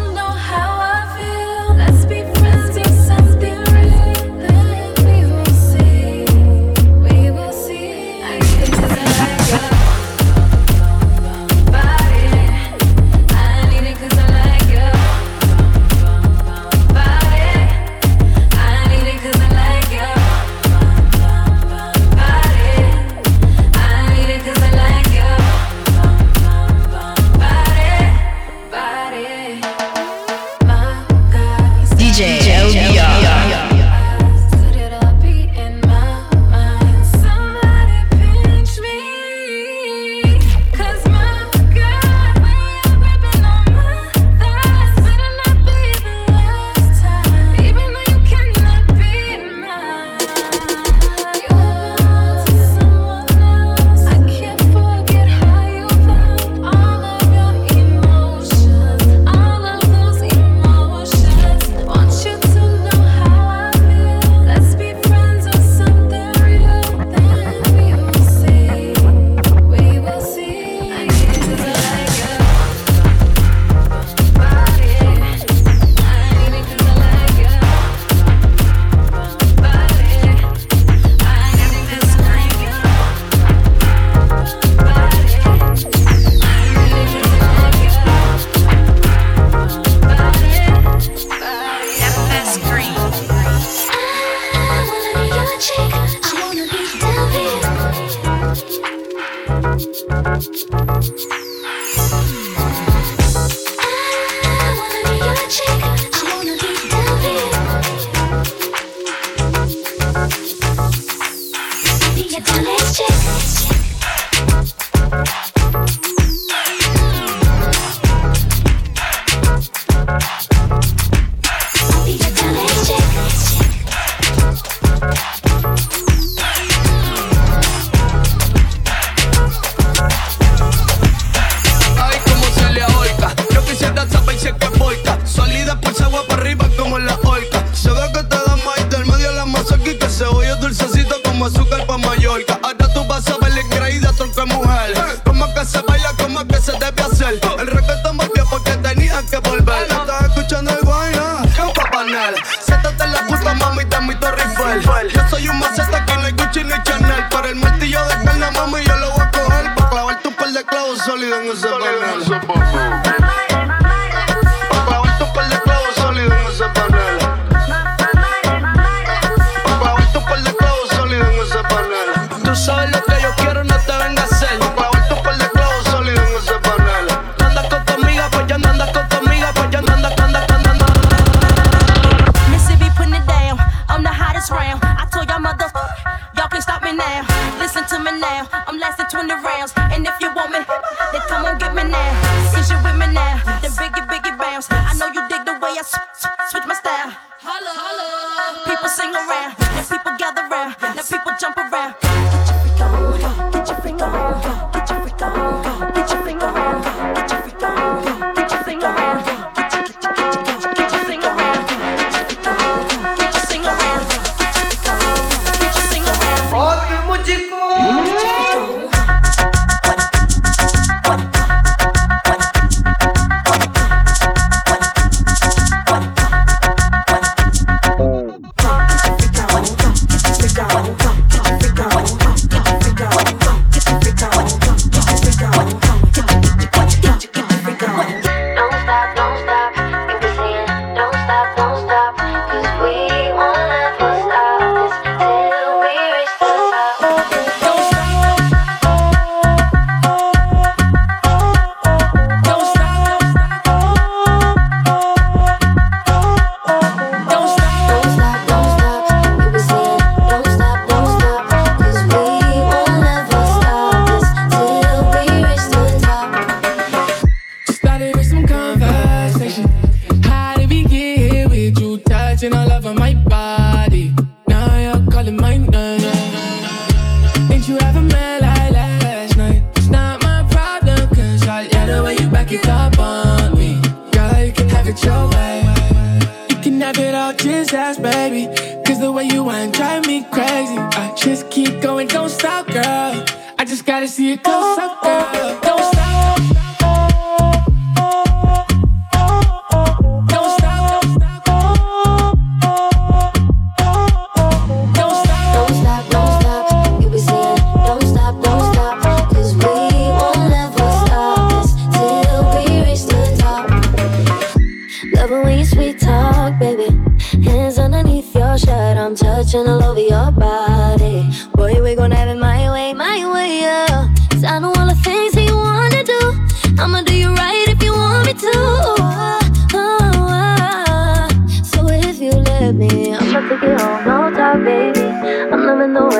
don't know how be a delicious. chick. crazy. I just keep going, don't stop, girl. I just gotta see it go, oh, girl.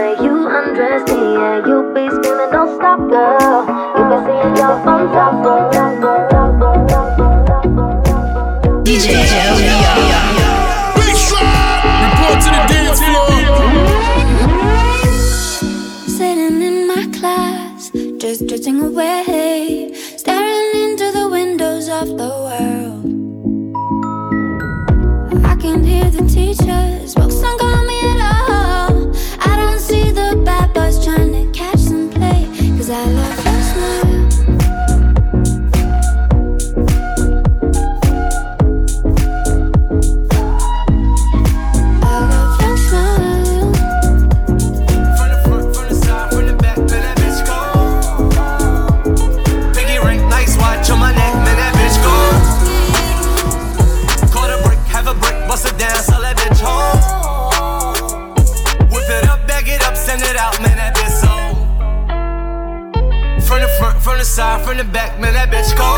way you undress me and you be screaming, don't stop, girl. You be saying you're on top, on top, on top, on top, on top, on top. DJ Leo. Big Strap! Report to the dance floor. Sitting in my class, just drifting away, staring into the windows of the world. I can hear the teachers, books on side, from the back, man, that bitch go.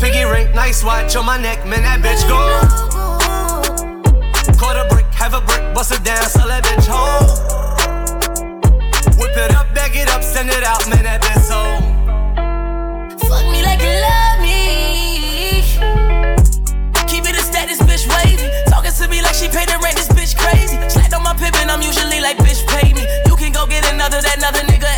Piggy ring, nice watch on my neck, man, that bitch gold. Quarter brick, have a brick, bust it down, sell that bitch home. Whip it up, bag it up, send it out, man, that bitch sold. Fuck me like you love me. Keep it a status, bitch, wavy. Talking to me like she paid the rent, this bitch crazy. Slapped on my pimp and I'm usually like, bitch, pay me. You can go get another, that another nigga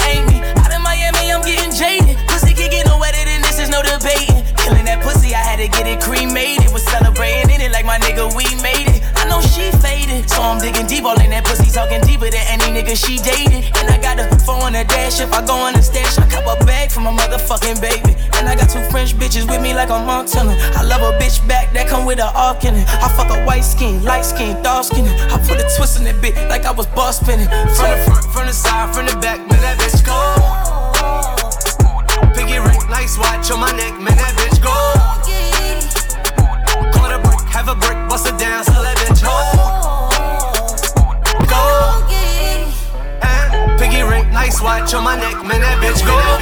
getting jaded. Pussy can get no wetter than this is no debating. Killing that pussy, I had to get it cremated. Was celebrating in it like my nigga, we made it. I know she faded, so I'm digging deep. All in that pussy, talking deeper than any nigga she dated. And I got a phone on a dash. If I go on a stash, I cop a bag for my motherfucking baby. And I got two French bitches with me like a Montana. I love a bitch back that come with a arc in it. I fuck a white skin, light skin, dark skin. I put a twist in that bitch like I was boss spinning. From the front, from the side, from the back, man, that bitch cold. Piggy ring, nice watch on my neck, man, that bitch go. Caught a brick, have a brick, bust it down, so that bitch go. Nice watch on my neck, man, that bitch go.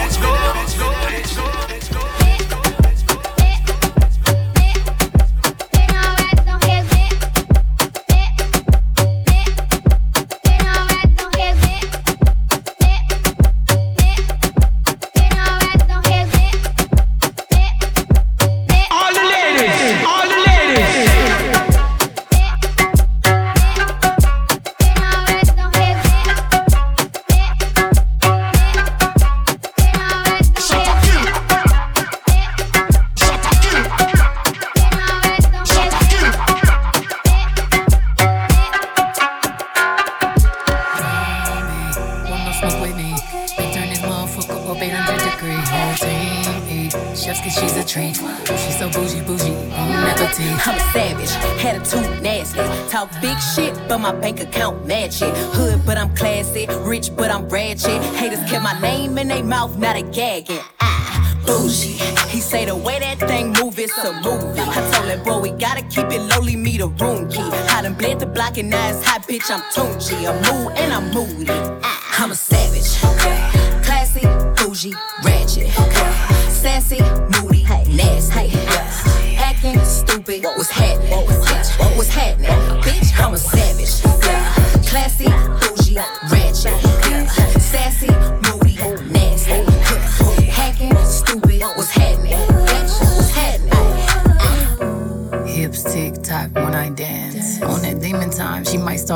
My bank account match it. Hood, but I'm classy. Rich, but I'm ratchet. Haters kept my name in their mouth, not a gagging. Ah, bougie. He say the way that thing move, it's a movie. I told him, boy, we gotta keep it lowly, me the room key. I done bled the block and now it's hot, bitch, I'm Tunchi. I'm mood and I'm moody. Ah, I'm a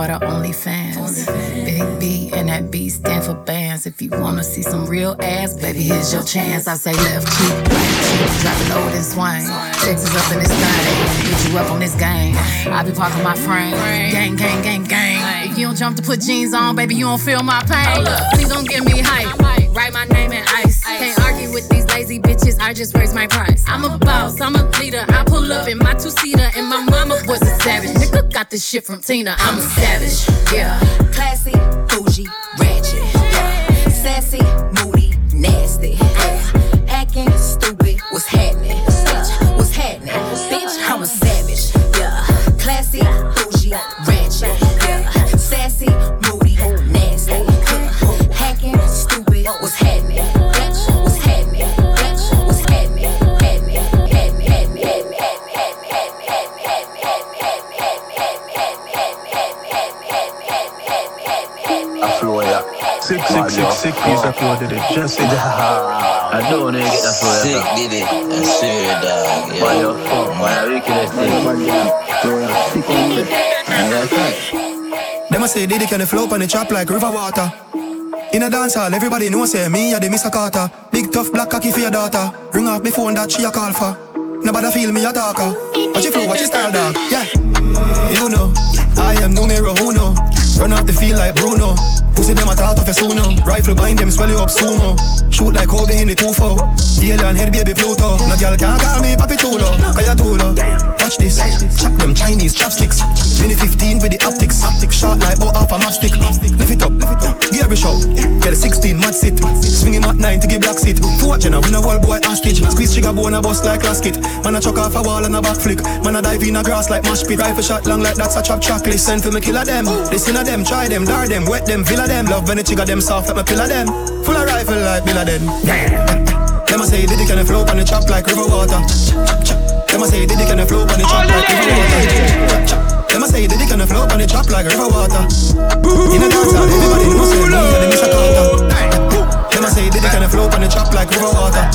start her OnlyFans. Big B and that B stand for bands. If you wanna see some real ass, baby, here's your chance. I say left cheek, right cheek, drop it low and swing. Texas up in this thing, get you up on this game. I be parking my frame, gang, gang, gang, gang. If you don't jump to put jeans on, baby, you don't feel my pain. Please don't give me hype. Write my name in ice. Can't argue with these lazy bitches. I just raise my price. I'm a boss, I'm a leader. I pull up in my two seater, and my mama was a savage. Nigga got this shit from Tina. I'm a savage. Yeah. Classy, bougie, ratchet. Yeah. Sassy, moody, nasty. Yeah. Acting stupid. What's happening? What's happening? Bitch, I'm a savage. Yeah. Classy, bougie, sick, sick, sick piece of flow did it. Just it. I don't want to get that flow, Sick did it. I swear, dog. Why Yeah. you fuck, man? Wickedest thing. And that's. Them a say Diddy can flow up on the chop like river water. In a dance hall, everybody know say me a the Mr. Carter. Big tough black cocky for your daughter. Ring off me phone that she a call for. Nobody feel me a talker. Watch your flow, watch your style, dog. Yeah. You know, I am numero uno. Run off the field like Bruno. Pussy them a talk of a suno. Rifle bind them, swell you up sumo. Shoot like Kobe in the 2-4. The alien head baby Pluto. No girl can't call me Papi Chulo. Kaya Tulo. Watch this. Chop them Chinese chopsticks. Mini 15 with the optics. Optics shot like oh half a matchstick. Lift it up. Gear show. Get a 16 mad sit. Swing him at 9 to give black. Watch you now, win a wall boy hostage. Squeeze trigger bone a bust like casket. Man a chuck off a wall and a back flick. Man a dive in a grass like mash pit. Rifle shot long like that's a chop chocolate. Send for me killer them. Listen to them, try them, dar them, wet them, villa them. Love when the trigger them soft like me pillar them. Full of rifle like Bill them. Them a say did it can flow on the chop like river water. Them a say did it can flow on the chop like river water. Them a say did it can flow on the chop like river water. In a dance everybody know say me and the Mr. Carter. Them a say did it can flow on the chop like river water.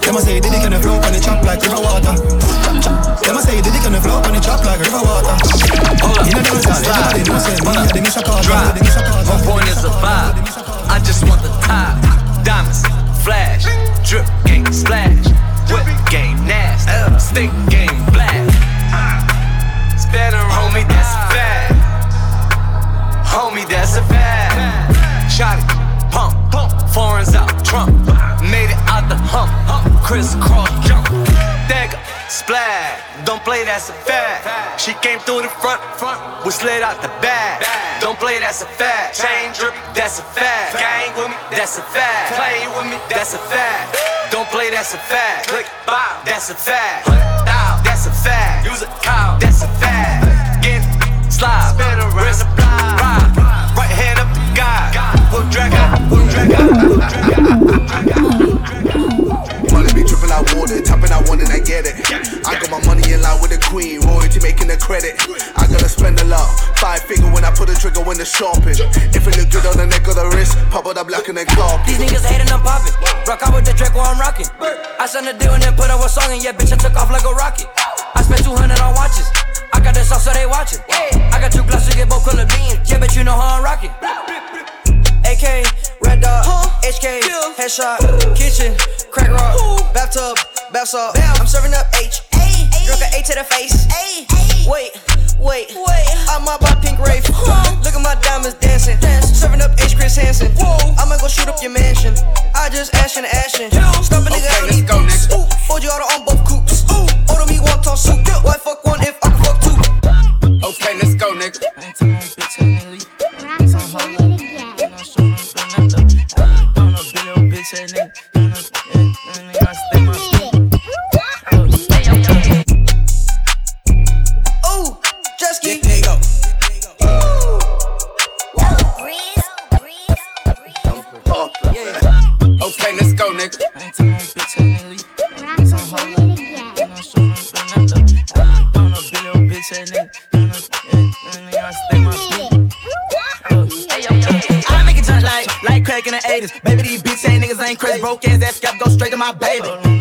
Them a say did it can flow on the chop like river water. Them a say did it can flow on the chop like river water. In a dance hall, everybody know say me and the Mr. Carter. The Mr. Carter. On point is a vibe. She came through the front, front, we slid out the back. Don't play that's a fact. Chain drip, that's a fact. Gang with me, that's a fact. Play with me, that's a fact. Don't play that's a fact. Click, bow, that's a fact. That's a fact. Use a cow, that's a fact. Get slide, spin around, ride, right hand up guy. We'll drag out, drag out, drag out. Money be tripping, I want it, topping, I want it, I get it. I got my money in line with the queen, royalty making the credit. I gotta spend a lot, five figure when I put a trigger when the shopping. If it look good on the neck or the wrist, pop out the black and then carpet. These niggas hating, I'm popping. Rock out with the Draco, I'm rocking. I signed a deal and then put up a song, and yeah, bitch, I took off like a rocket. I spent 200 on watches. I got the sauce, so they watching. I got two glasses, get both color beans. Yeah, bet you know how I'm rocking. AK, red dot, HK, headshot, kitchen, crack rock, bathtub, bath salt. I'm serving up H. Drunk an A to the face. Wait, wait, wait. I'm up by Pink Wraith. Look at my diamonds dancing. Serving up H. Chris Hansen. I'ma go shoot up your mansion. I just ashin' and ashin'. Stop a nigga, Okay, let's go, nigga. Fold you out on both coops. Order me one ton soup. Why fuck one if I can fuck two? Okay, let's go, nigga. Ooh, crack in the 80s. Baby, these bitch ain't niggas ain't crazy. Broke ass, that scalp go straight to my baby.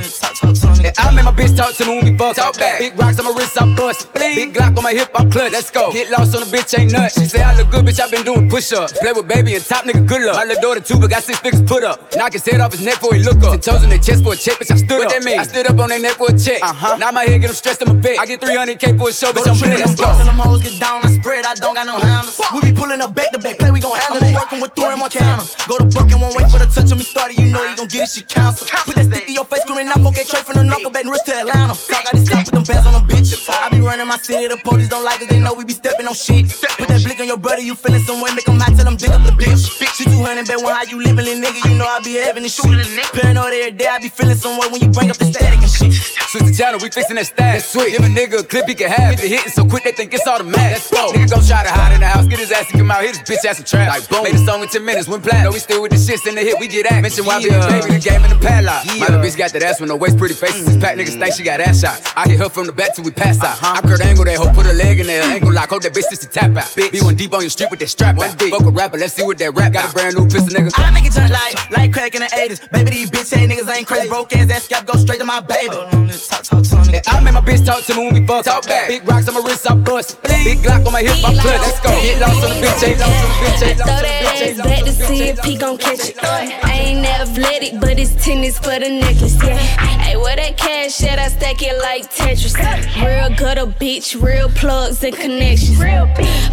And I make my bitch talk to me when we fuck. Talk back. Big rocks on my wrist, I bust. Big Glock on my hip, I'm clutch. Let's go. Get lost on the bitch, ain't nuts. She say I look good, bitch, I been doing push ups. Play with baby and top nigga, good luck. My little daughter too, but got six figures put up. Knock his head off his neck before he look up. Ten toes in their chest for a check, bitch, I stood What up. that mean? I stood up on their neck for a check. Uh-huh. Now my head get them stressed in my bed. I get 300k for a show, bitch, I'm ready. Let's go. Them hoes get down and spread, I don't got no handles. We be pulling up back to back, play, we gon' handle it. working with Thor and Montana. Go to work and won't wait for the touch on me started, you know you gon' get it, shit cancel. Put that stick in your face, screaming out, okay, straight from the back and wrist to Atlanta. Talk out this with them bands on them bitches. I be running my city, the police don't like us, they know we be stepping on shit. Put that blick on your brother, you feeling some way, make them hot, tell them dig up the bitch. She 200, bet when how you living, little nigga, you know I be having and shooting. Paranoid every day, I be feeling some way when you bring up the static and shit. Switch the channel, we fixing that stash. Sweet. Give a nigga a clip he can have. Get the hitting so quick they think it's automatic. Let's go. Nigga gon' try to hide in the house, get his ass to come out, hit his bitch ass some trap. Like boom. Made a song in 10 minutes, went platinum. Know we still with the shits in the hit, we get at. Mention why Yeah. baby, the game in the padlock. My little bitch got that ass with no waist, pretty faces. Mm. This pack niggas think she got ass shots. I hit her from the back till we pass out. I curved angle that hoe, put her leg in there. Ankle lock, hold that bitch just to tap out. Be one deep on your street with that strap out. Fuck a rapper, let's see what that rap got. A brand new pistol, nigga. I make it jump like, like crack in the 80s. Baby, these bitch ass niggas ain't crazy. Broke ass, that scalp go straight to my baby. Talk, talk, talk, And I make my bitch talk to me when we fuck. Talk back. Big rocks on my wrist, I bust. Big Glock on my hip, I'm clutch. Let's go. Get lost on the bitch, ain't lost on the bitch, ain't lost Throw on the that bitch, ass ain't back to lost on the see if he gon' catch it. I ain't athletic, but it's tennis for the necklace, yeah. Hey, where that cash at? I stack it like Tetris. Real gutter bitch, real plugs and connections.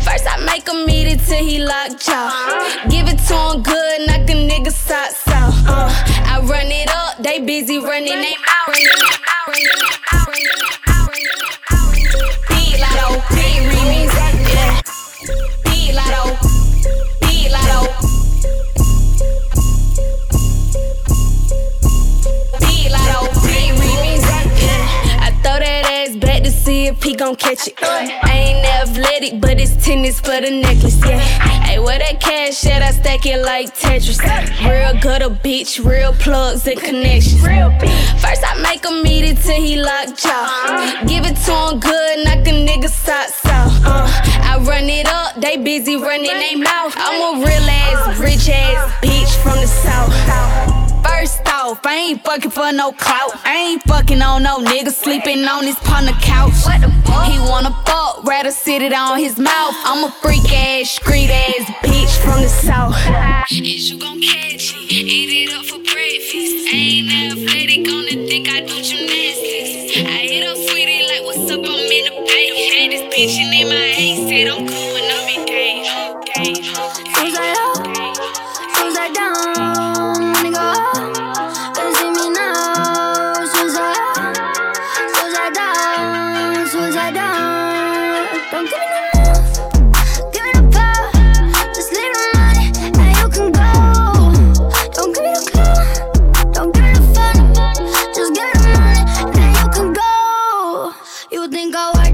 First I make him eat it till he lock jaw. Give it to him good, knock a nigga socks out. Uh, I run it up, they busy running they mouth. Running they mouth, running see if he gon' catch it. I ain't athletic, but it's tennis for the necklace, yeah. Hey, where that cash at? I stack it like Tetris. Real gutter bitch, real plugs and connections. First I make him eat it till he lock jaw. Give it to him good, knock a nigga socks out. Uh, I run it up, they busy running they mouth. I'm a real ass, rich ass bitch from the south. First off, I ain't fucking for no clout. I ain't fucking on no nigga sleeping on his partner couch. He wanna fuck, rather sit it on his mouth. I'm a freak ass, street ass bitch from the south. Is you gon' catch it? Eat it up for breakfast. I ain't athletic gonna think I do gymnastics. I hit up sweetie like, what's up? I'm in the bait. Had this bitch and in my ace, said I'm cool when I'm. Soon as I up, I down, you think I like?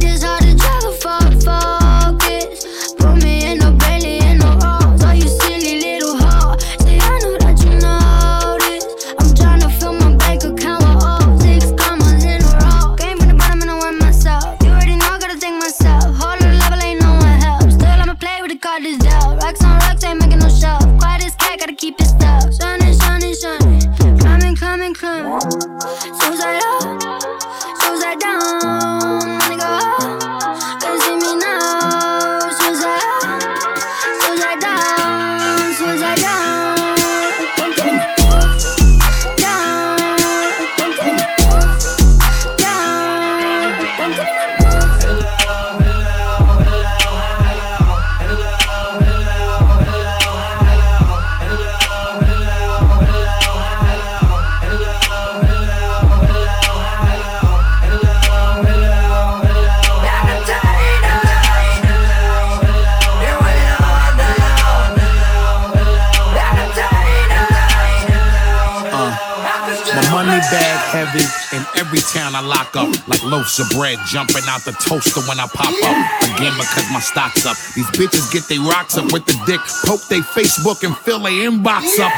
heavy in every town I lock up. Like loaves of bread jumping out the toaster when I pop up. Again, because my stock's up. These bitches get their rocks up with the dick, poke their Facebook and fill their inbox up.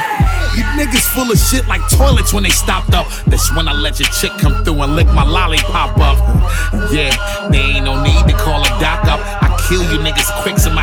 You niggas full of shit like toilets when they stopped up. That's when I let your chick come through and lick my lollipop up. Yeah, there ain't no need to call a doc up. I kill you niggas quick, so my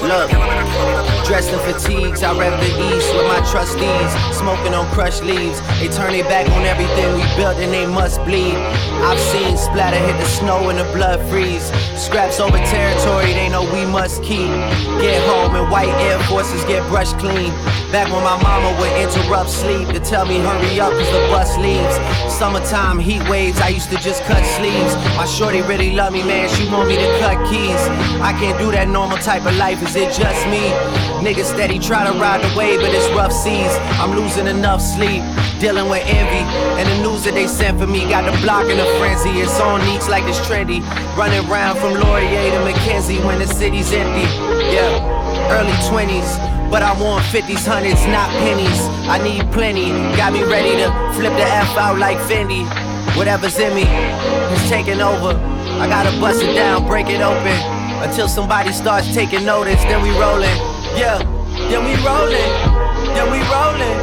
Look dressed in fatigues, I rev the east with my trustees, smoking on crushed leaves. They turn their back on everything we built and they must bleed. I've seen splatter hit the snow and the blood freeze. Scraps over territory they know we must keep. Get home and white Air Forces get brushed clean. Back when my mama would interrupt sleep to tell me hurry up cause the bus leaves. Summertime heat waves, I used to just cut sleeves. My shorty really love me, man, she want me to cut keys. I can't do that normal type of life, is it just me? Niggas steady try to ride the wave, but it's rough seas. I'm losing enough sleep, dealing with envy. And the news that they sent for me got the block in a frenzy. It's on each like it's trendy. Running around from Laurier to Mackenzie when the city's empty. Yeah, early 20s. But I want 50s, hundreds, not pennies. I need plenty. Got me ready to flip the F out like Fendi. Whatever's in me is taking over. I gotta bust it down, break it open. Until somebody starts taking notice, then we rollin'. Yeah, then we rollin'. Then we rollin'.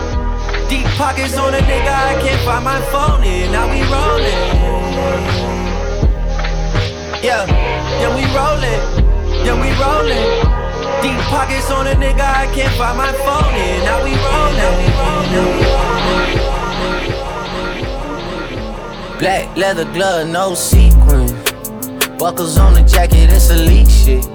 Deep pockets on a nigga, I can't find my phone in. Now we rollin'. Yeah, then we rollin'. Then we rollin'. Deep pockets on a nigga, I can't find my phone in. Now we rollin'. Black leather glove, no sequin. Buckles on the jacket, it's elite shit.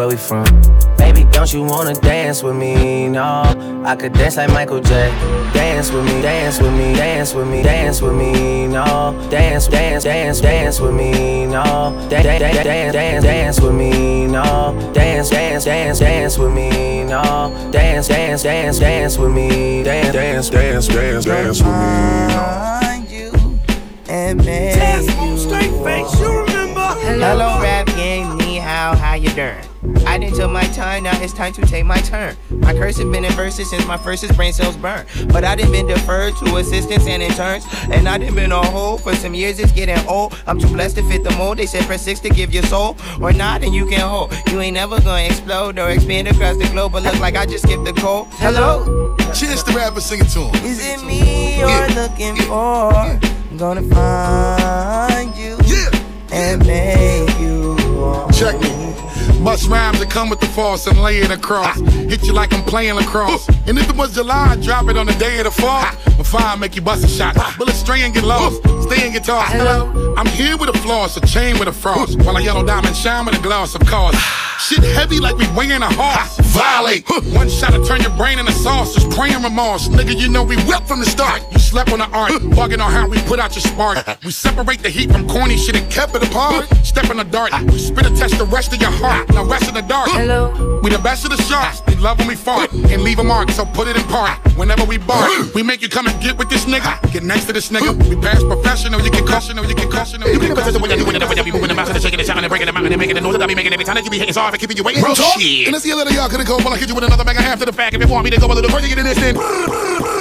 Where we from? Baby, don't you wanna dance with me? No, I could dance like Michael J. Dance with me, dance with me, dance with me, dance with me. No, dance, dance, dance, dance with me. No, dance, dance, dance, dance, dance with me. No, dance, dance, dance, dance with me. No, dance, dance, dance, dance with me. Dance, dance, dance, dance, dance with me. And make you straight face, you remember? Hello, rap gang, ni hao, how you doing? I didn't took my time, now it's time to take my turn. My curse has been in verses since my first brain cells burn. But I didn't been deferred to assistance and interns. And I didn't been on hold for some years, it's getting old. I'm too blessed to fit the mold. They said press six to give your soul. Or not, and you can hold. You ain't never gonna explode or expand across the globe. But look like I just skipped the code. Hello? Chance the rapper, sing it to him. Is it me you're yeah. looking for? I'm gonna find you and make you Check me. Bust rhymes that come with the force and lay it across. Hit you like I'm playing lacrosse. And if it was July, I'd drop it on the day of the fall. My fire make you bust a shot. Bullet stray and get lost. Stay and get tossed. Hello. I'm here with a floss, a chain with a frost. While a yellow diamond shine with a gloss, of course. Shit heavy like we weighing a horse. violate. One shot to turn your brain into sauce, just praying remorse. Nigga, you know we whipped from the start. You slept on the art, bugging on how we put out your spark. We separate the heat from corny shit and kept it apart. Step in the dark, we spit a test the rest of your heart. Now rest in the dark. Hello. We the best of the sharks. We love when we fart and leave a mark, so put it in park. Whenever we bark, we make you come and get with this nigga. Get next to this nigga. We pass professional, you get cautional, you get cautional. You can confess when you're doing it, when you moving the mouth and shaking the shot and breaking the mountain and making the noise that I be making every time that you be hitting so hard for keeping you waiting. Real talk. Shit. And let's see a little y'all could go while I hit you with another bag of half to the fact. If you want me to go a little further, get in this then. Incredible.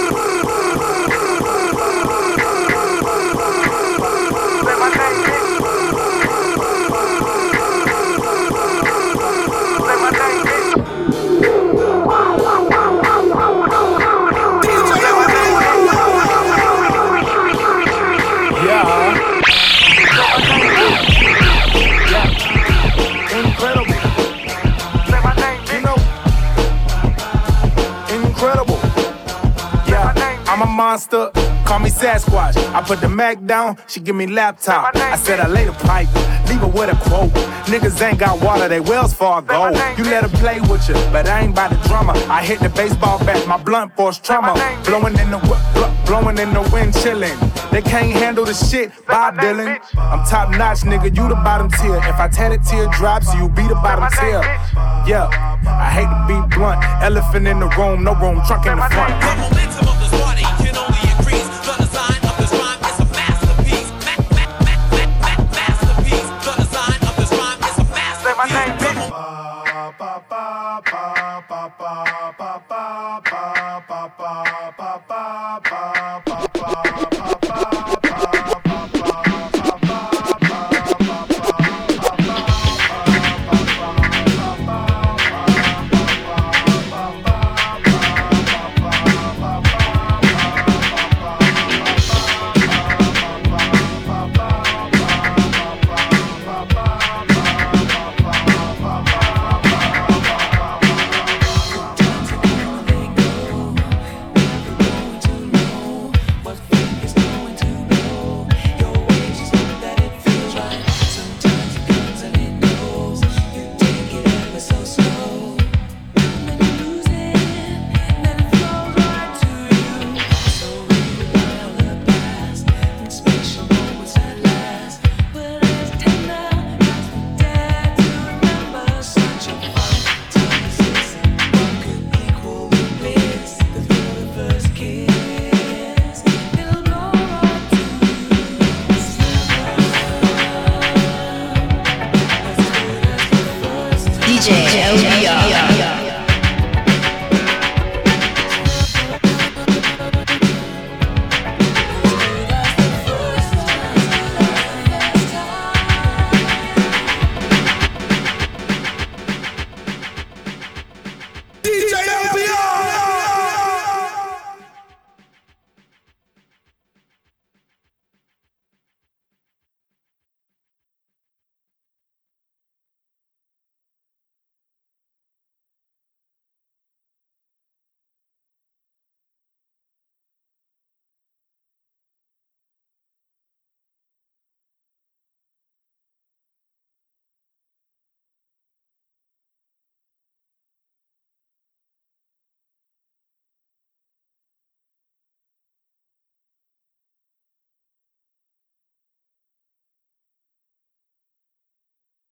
Monster. Call me Sasquatch. I put the Mac down, she give me laptop. I said I lay the pipe, leave her with a quote. Niggas ain't got water, they Wells Fargo. You let her play with you, but I ain't by the drummer. I hit the baseball bat, my blunt force trauma. Blowing in the bl- blowing in the wind, chillin'. They can't handle the shit, Bob Dylan. I'm top notch, nigga, you the bottom tier. If I tear the teardrops, you be the bottom tier. Yeah, I hate to be blunt. Elephant in the room, no room, truck in the front.